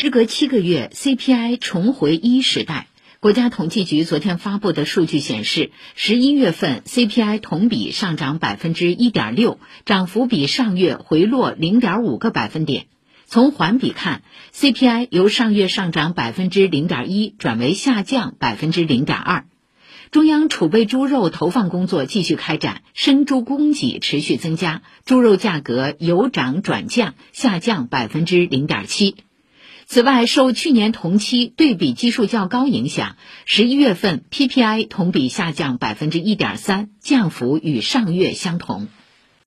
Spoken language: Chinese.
时隔七个月，CPI 重回一时代。国家统计局昨天发布的数据显示，十一月份 CPI 同比上涨百分之一点六，涨幅比上月回落零点五个百分点。从环比看，CPI 由上月上涨百分之零点一转为下降百分之零点二。中央储备猪肉投放工作继续开展，生猪供给持续增加，猪肉价格由涨转降，下降百分之零点七。此外，受去年同期对比基数较高影响，十一月份 PPI 同比下降百分之一点三，降幅与上月相同。